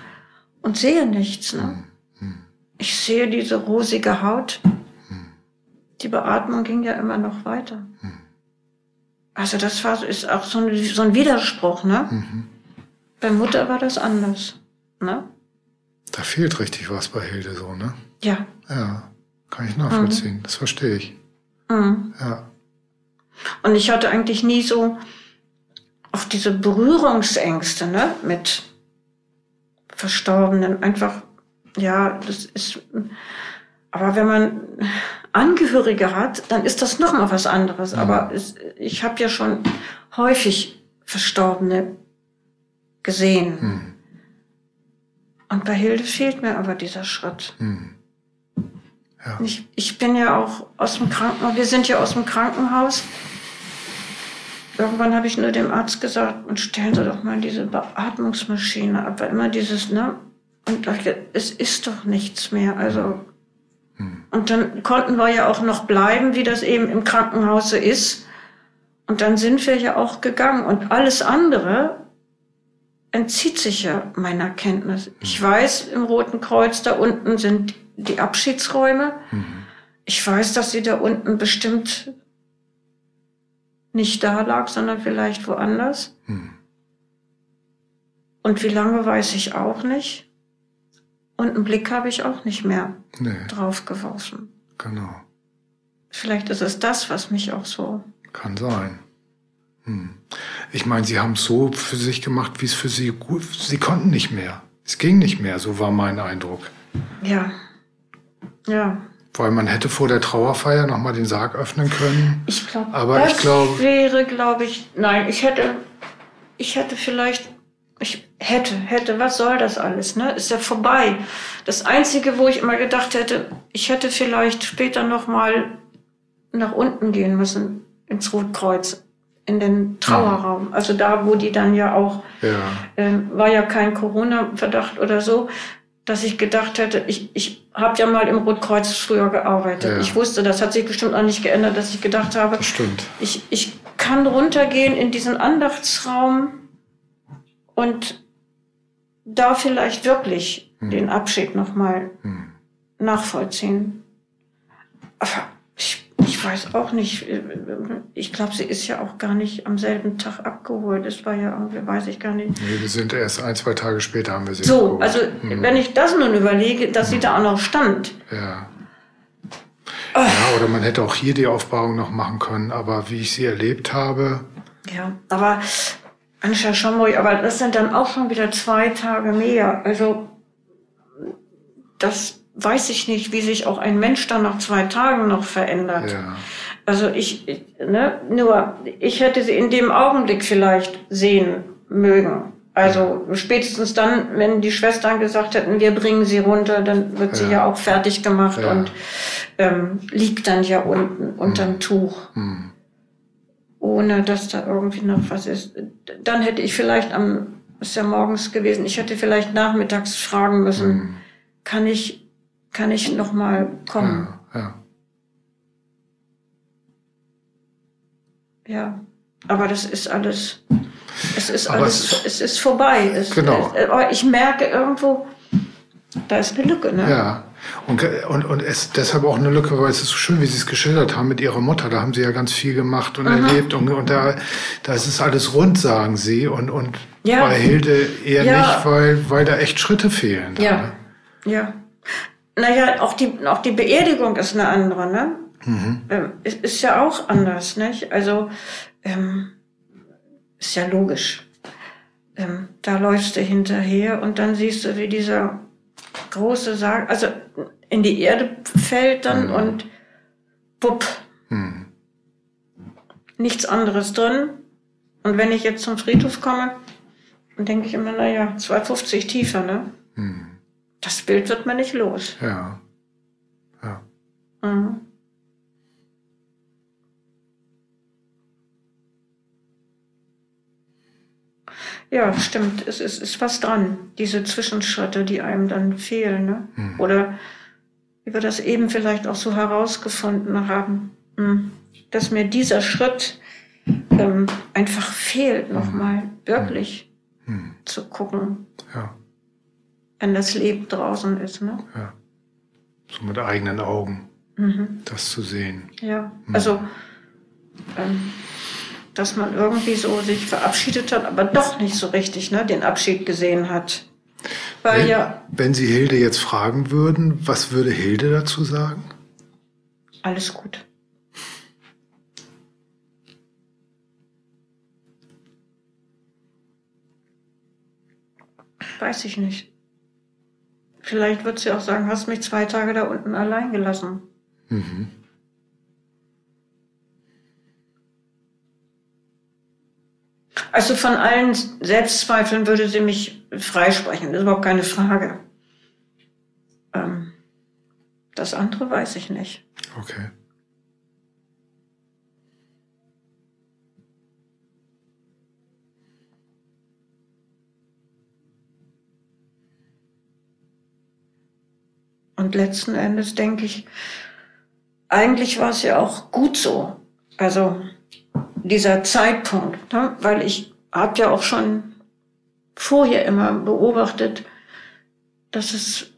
und sehe nichts. Ne? Ich sehe diese rosige Haut. Die Beatmung ging ja immer noch weiter. Also das war, ist auch so ein, so ein Widerspruch, ne? Mhm. Bei Mutter war das anders, ne? Da fehlt richtig was bei Hilde so, ne? Ja. Ja, kann ich nachvollziehen. Mhm. Das verstehe ich. Mhm. Ja. Und ich hatte eigentlich nie so auch diese Berührungsängste, ne? Mit Verstorbenen. Einfach ja, das ist, aber wenn man Angehörige hat, dann ist das noch mal was anderes. Mhm. Aber es, ich habe ja schon häufig Verstorbene gesehen. Mhm. Und bei Hilde fehlt mir aber dieser Schritt. Mhm. Ja. Ich, ich bin ja auch aus dem Krankenhaus, wir sind ja aus dem Krankenhaus. Irgendwann habe ich nur dem Arzt gesagt, und stellen Sie doch mal diese Beatmungsmaschine ab, weil immer dieses, ne, und dachte, es ist doch nichts mehr. Also hm. und dann konnten wir ja auch noch bleiben, wie das eben im Krankenhaus ist. Und dann sind wir ja auch gegangen. Und alles andere entzieht sich ja meiner Kenntnis. Hm. Ich weiß, im Roten Kreuz da unten sind die Abschiedsräume. Mhm. Ich weiß, dass sie da unten bestimmt nicht da lag, sondern vielleicht woanders. Mhm. Und wie lange weiß ich auch nicht. Und einen Blick habe ich auch nicht mehr nee. drauf geworfen. Genau. Vielleicht ist es das, was mich auch so. Kann sein. Hm. Ich meine, sie haben es so für sich gemacht, wie es für sie gut. Sie konnten nicht mehr. Es ging nicht mehr, so war mein Eindruck. Ja. Ja. Weil man hätte vor der Trauerfeier nochmal den Sarg öffnen können. Ich glaube, das ich glaub, wäre, glaube ich, nein, ich hätte, ich hätte vielleicht ich hätte, hätte, was soll das alles, ne? Ist ja vorbei. Das Einzige, wo ich immer gedacht hätte, ich hätte vielleicht später noch mal nach unten gehen müssen, ins Rotkreuz, in den Trauerraum. Also da, wo die dann ja auch, ja. Äh, war ja kein Corona-Verdacht oder so. Dass ich gedacht hätte, ich, ich habe ja mal im Rotkreuz früher gearbeitet. Ja. Ich wusste, das hat sich bestimmt auch nicht geändert, dass ich gedacht habe, Ich, ich kann runtergehen in diesen Andachtsraum und da vielleicht wirklich hm. den Abschied nochmal hm. nachvollziehen. Aber ich, weiß auch nicht. Ich glaube, sie ist ja auch gar nicht am selben Tag abgeholt. Das war ja irgendwie, weiß ich gar nicht. Nee, wir sind erst ein, zwei Tage später haben wir sie So, abgeholt. also hm. wenn ich das nun überlege, dass hm. sie da auch noch stand. Ja. Oh. Ja, oder man hätte auch hier die Aufbauung noch machen können, aber wie ich sie erlebt habe. Ja, aber Anscha Schomburg, aber das sind dann auch schon wieder zwei Tage mehr. Also das weiß ich nicht, wie sich auch ein Mensch dann nach zwei Tagen noch verändert. Ja. Also ich, ne, nur, ich hätte sie in dem Augenblick vielleicht sehen mögen. Also spätestens dann, wenn die Schwestern gesagt hätten, wir bringen sie runter, dann wird sie ja, ja auch fertig gemacht und ähm, liegt dann ja unten unterm mhm. Tuch. Mhm. Ohne dass da irgendwie noch was ist. Dann hätte ich vielleicht am, ist ja morgens gewesen, ich hätte vielleicht nachmittags fragen müssen, mhm. kann ich kann ich noch mal kommen. Ja, ja. ja. aber das ist alles, es ist aber alles, es, es, ist vorbei. Es, genau. Es, aber ich merke irgendwo, da ist eine Lücke, ne? Ja. Und, und, und es deshalb auch eine Lücke, weil es ist so schön, wie Sie es geschildert haben mit Ihrer Mutter. Da haben Sie ja ganz viel gemacht und mhm. erlebt. Und, und da, da ist es alles rund, sagen Sie. Und, und ja. bei Hilde eher ja. nicht, weil, weil da echt Schritte fehlen. Da, ja. Ne? Ja. Naja, auch die, auch die Beerdigung ist eine andere, ne? Mhm. Ähm, ist, ist, ja auch anders, nicht? Also, ähm, ist ja logisch. Ähm, da läufst du hinterher und dann siehst du, wie dieser große Sarg, also in die Erde fällt dann mhm. und bupp. Mhm. Nichts anderes drin. Und wenn ich jetzt zum Friedhof komme, dann denke ich immer, naja, 2,50 tiefer, ne? Mhm. Das Bild wird man nicht los. Ja. Ja. Mhm. Ja, stimmt. Es ist, ist was dran. Diese Zwischenschritte, die einem dann fehlen. Ne? Mhm. Oder wie wir das eben vielleicht auch so herausgefunden haben, hm, dass mir dieser Schritt ähm, einfach fehlt, nochmal mhm. wirklich mhm. zu gucken. Ja wenn das Leben draußen ist. Ne? Ja. So mit eigenen Augen mhm. das zu sehen. Ja, mhm. also ähm, dass man irgendwie so sich verabschiedet hat, aber doch nicht so richtig ne, den Abschied gesehen hat. Weil wenn, ja, wenn Sie Hilde jetzt fragen würden, was würde Hilde dazu sagen? Alles gut. Weiß ich nicht. Vielleicht wird sie auch sagen, hast mich zwei Tage da unten allein gelassen. Mhm. Also von allen Selbstzweifeln würde sie mich freisprechen, das ist überhaupt keine Frage. Ähm, das andere weiß ich nicht. Okay. Und letzten Endes denke ich, eigentlich war es ja auch gut so. Also dieser Zeitpunkt, ne? weil ich habe ja auch schon vorher immer beobachtet, dass es,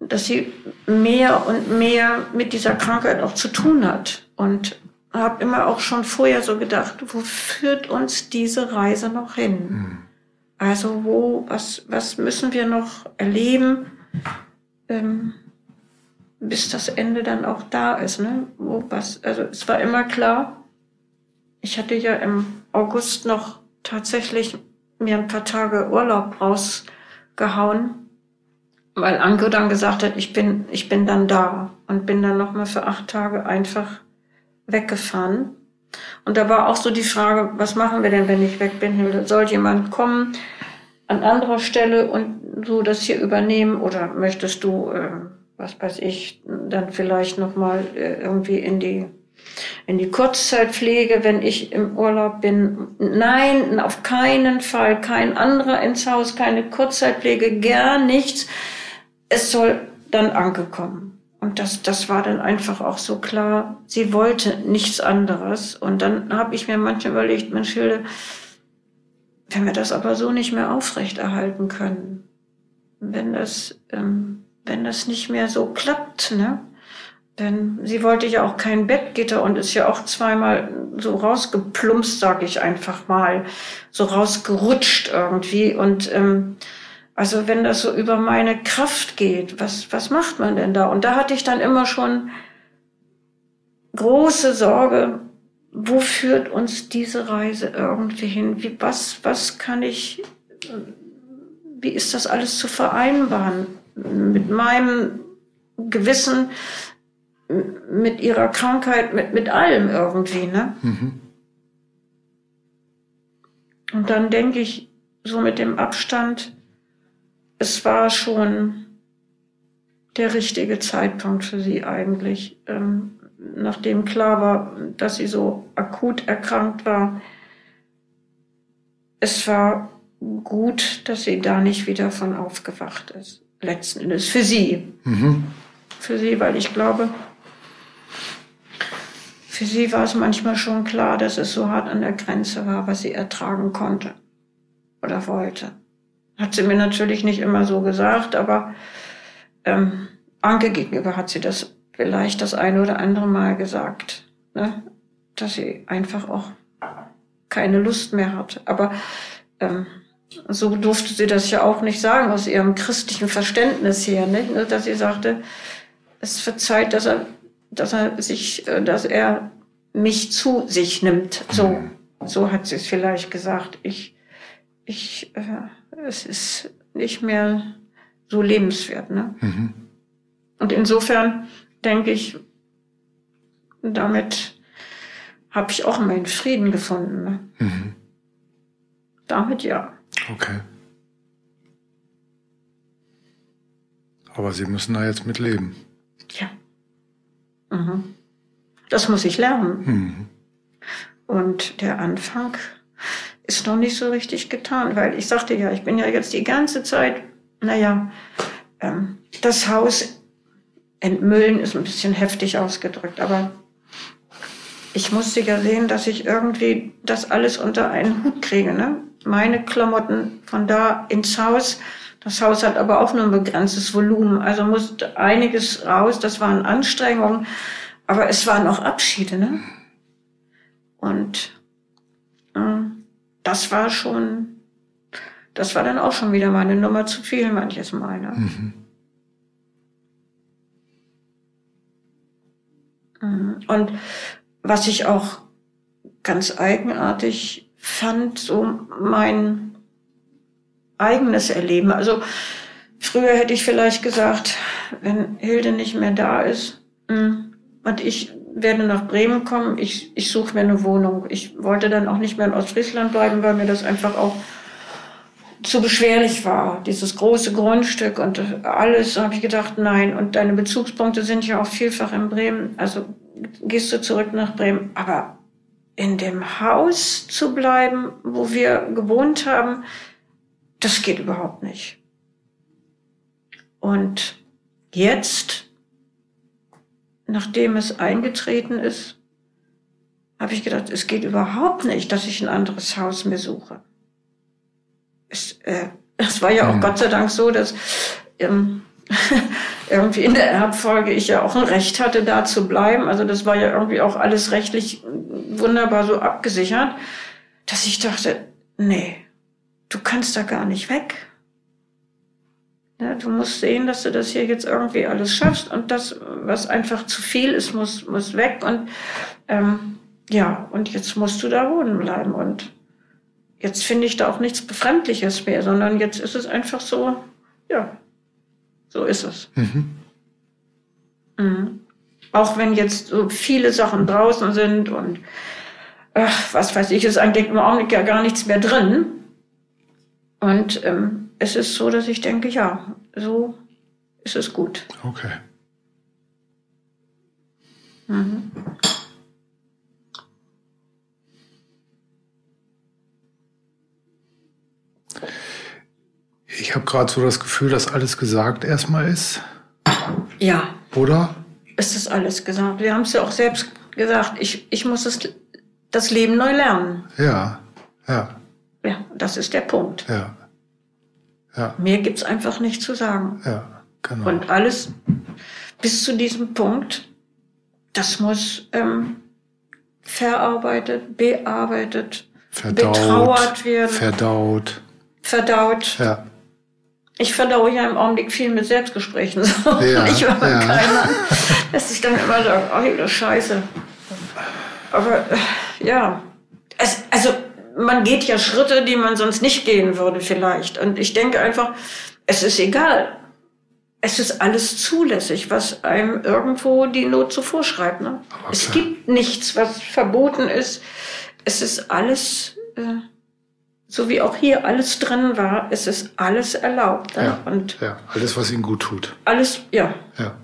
dass sie mehr und mehr mit dieser Krankheit auch zu tun hat. Und habe immer auch schon vorher so gedacht, wo führt uns diese Reise noch hin? Mhm. Also wo, was, was müssen wir noch erleben? Ähm, bis das Ende dann auch da ist. Ne? Wo was, also es war immer klar, ich hatte ja im August noch tatsächlich mir ein paar Tage Urlaub rausgehauen, weil Anke dann gesagt hat, ich bin, ich bin dann da und bin dann nochmal für acht Tage einfach weggefahren. Und da war auch so die Frage, was machen wir denn, wenn ich weg bin? Soll jemand kommen an anderer Stelle und du das hier übernehmen oder möchtest du, äh, was weiß ich, dann vielleicht nochmal äh, irgendwie in die in die Kurzzeitpflege, wenn ich im Urlaub bin. Nein, auf keinen Fall, kein anderer ins Haus, keine Kurzzeitpflege, gar nichts. Es soll dann angekommen. Und das, das war dann einfach auch so klar. Sie wollte nichts anderes. Und dann habe ich mir manchmal überlegt, Mensch, Hilde, wenn wir das aber so nicht mehr aufrechterhalten können, wenn das, ähm, wenn das nicht mehr so klappt, ne? Denn sie wollte ja auch kein Bettgitter und ist ja auch zweimal so rausgeplumpst, sag ich einfach mal, so rausgerutscht irgendwie. Und ähm, also wenn das so über meine Kraft geht, was, was macht man denn da? Und da hatte ich dann immer schon große Sorge, wo führt uns diese Reise irgendwie hin? Wie, was, was kann ich, wie ist das alles zu vereinbaren mit meinem Gewissen, mit ihrer Krankheit, mit, mit allem irgendwie, ne? Mhm. Und dann denke ich, so mit dem Abstand, es war schon der richtige Zeitpunkt für sie eigentlich, ähm, nachdem klar war, dass sie so akut erkrankt war. Es war gut, dass sie da nicht wieder von aufgewacht ist. Letzten Endes für sie. Mhm. Für sie, weil ich glaube, für sie war es manchmal schon klar, dass es so hart an der Grenze war, was sie ertragen konnte oder wollte. Hat sie mir natürlich nicht immer so gesagt, aber ähm, Anke gegenüber hat sie das vielleicht das eine oder andere Mal gesagt, ne? dass sie einfach auch keine Lust mehr hat. Aber ähm, so durfte sie das ja auch nicht sagen aus ihrem christlichen Verständnis her, nicht? Dass sie sagte, es wird Zeit, dass er dass er sich, äh, dass er mich zu sich nimmt. So, mhm. so hat sie es vielleicht gesagt. Ich, ich, äh, es ist nicht mehr so lebenswert. Ne? Mhm. Und insofern denke ich, damit habe ich auch meinen Frieden gefunden. Ne? Mhm. Damit ja. Okay. Aber Sie müssen da jetzt mit leben. Ja. Mhm. Das muss ich lernen. Mhm. Und der Anfang ist noch nicht so richtig getan, weil ich sagte ja, ich bin ja jetzt die ganze Zeit, naja, ähm, das Haus entmüllen ist ein bisschen heftig ausgedrückt, aber ich musste ja sehen, dass ich irgendwie das alles unter einen Hut kriege. Ne? Meine Klamotten von da ins Haus. Das Haus hat aber auch nur ein begrenztes Volumen, also musste einiges raus. Das waren Anstrengungen. Aber es waren auch Abschiede, ne? Und äh, das war schon, das war dann auch schon wieder meine Nummer zu viel manches Mal. Ne? Mhm. Und was ich auch ganz eigenartig fand, so mein eigenes Erleben. Also früher hätte ich vielleicht gesagt, wenn Hilde nicht mehr da ist, mh, hm, und ich werde nach Bremen kommen. Ich, ich suche mir eine Wohnung. Ich wollte dann auch nicht mehr in Ostfriesland bleiben, weil mir das einfach auch zu beschwerlich war. Dieses große Grundstück und alles. Habe ich gedacht, nein. Und deine Bezugspunkte sind ja auch vielfach in Bremen. Also gehst du zurück nach Bremen. Aber in dem Haus zu bleiben, wo wir gewohnt haben, das geht überhaupt nicht. Und jetzt nachdem es eingetreten ist, habe ich gedacht, es geht überhaupt nicht, dass ich ein anderes Haus mir suche. Es, äh, es war ja auch mhm. Gott sei Dank so, dass ähm, irgendwie in der Erbfolge ich ja auch ein Recht hatte, da zu bleiben. Also das war ja irgendwie auch alles rechtlich wunderbar so abgesichert, dass ich dachte, nee, du kannst da gar nicht weg. Ja, du musst sehen, dass du das hier jetzt irgendwie alles schaffst und das, was einfach zu viel ist, muss, muss weg und ähm, ja, und jetzt musst du da wohnen bleiben und jetzt finde ich da auch nichts Befremdliches mehr, sondern jetzt ist es einfach so, ja, so ist es. Mhm. Mhm. Auch wenn jetzt so viele Sachen draußen sind und ach, was weiß ich, ist eigentlich im Augenblick ja gar nichts mehr drin. Und ähm, es ist so, dass ich denke, ja, so ist es gut. Okay. Mhm. Ich habe gerade so das Gefühl, dass alles gesagt erstmal ist. Ja. Oder? Es ist alles gesagt. Wir haben es ja auch selbst gesagt. Ich, ich muss es, das Leben neu lernen. Ja, ja. Ja, das ist der Punkt. Ja. Ja. Mehr gibt's einfach nicht zu sagen. Ja, genau. Und alles bis zu diesem Punkt, das muss ähm, verarbeitet, bearbeitet, verdaut, betrauert werden. Verdaut. Verdaut. Ja. Ich verdaue ja im Augenblick viel mit Selbstgesprächen. So. Ja, ich war ja. keiner, dass ich dann immer sage, ach, das Scheiße. Aber äh, ja, es, also man geht ja Schritte, die man sonst nicht gehen würde vielleicht. Und ich denke einfach, es ist egal. Es ist alles zulässig, was einem irgendwo die Not so vorschreibt. Ne? Aber Es gibt nichts, was verboten ist. Es ist alles, äh, so wie auch hier alles drin war, es ist alles erlaubt. Ne? Ja. Und ja. Alles, was ihnen gut tut. alles, ja, Ja.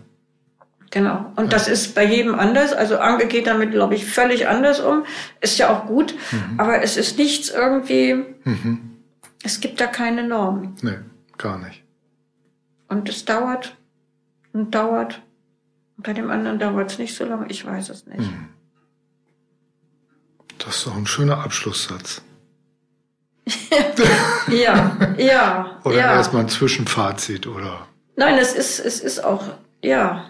Genau. Und das ist bei jedem anders. Also Anke geht damit, glaube ich, völlig anders um. Ist ja auch gut. Aber es ist nichts irgendwie, Mhm. es gibt da keine Norm. Nee, gar nicht. Und es dauert und dauert. Und bei dem anderen dauert es nicht so lange. Ich weiß es nicht. Mhm. Das ist doch ein schöner Abschlusssatz. Ja, ja. Oder ja. erstmal ein Zwischenfazit, oder? Nein, es ist, es ist auch, ja.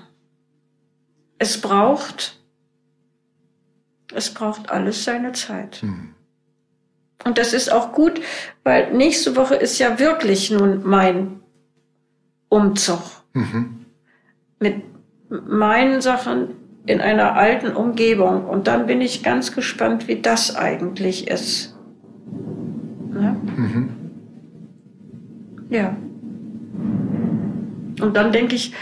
Es braucht, es braucht alles seine Zeit. Mhm. Und das ist auch gut, weil nächste Woche ist ja wirklich nun mein Umzug Mhm. mit meinen Sachen in einer alten Umgebung. Und dann bin ich ganz gespannt, wie das eigentlich ist. Ne? Mhm. Ja. Und dann denke ich,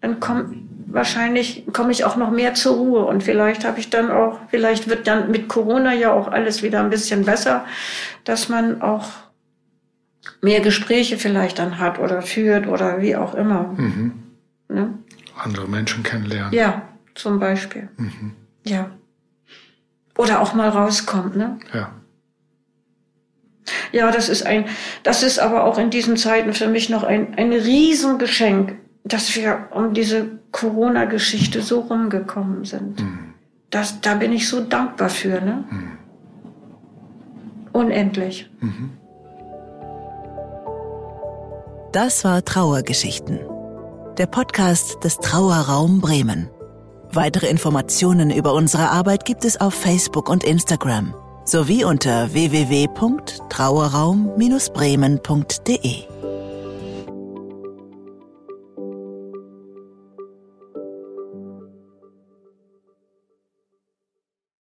dann komm, wahrscheinlich komme ich auch noch mehr zur Ruhe und vielleicht habe ich dann auch, vielleicht wird dann mit Corona ja auch alles wieder ein bisschen besser, dass man auch mehr Gespräche vielleicht dann hat oder führt oder wie auch immer. Mhm. Ne? Andere Menschen kennenlernen. Ja, zum Beispiel. Mhm. Ja. Oder auch mal rauskommt, ne? Ja. Ja, das ist ein, das ist aber auch in diesen Zeiten für mich noch ein, ein Riesengeschenk, dass wir um diese Corona-Geschichte so rumgekommen sind. Mhm. Das, da bin ich so dankbar für, ne? Mhm. Unendlich. Mhm. Das war Trauergeschichten. Der Podcast des Trauerraum Bremen. Weitere Informationen über unsere Arbeit gibt es auf Facebook und Instagram sowie unter www.trauerraum-bremen.de.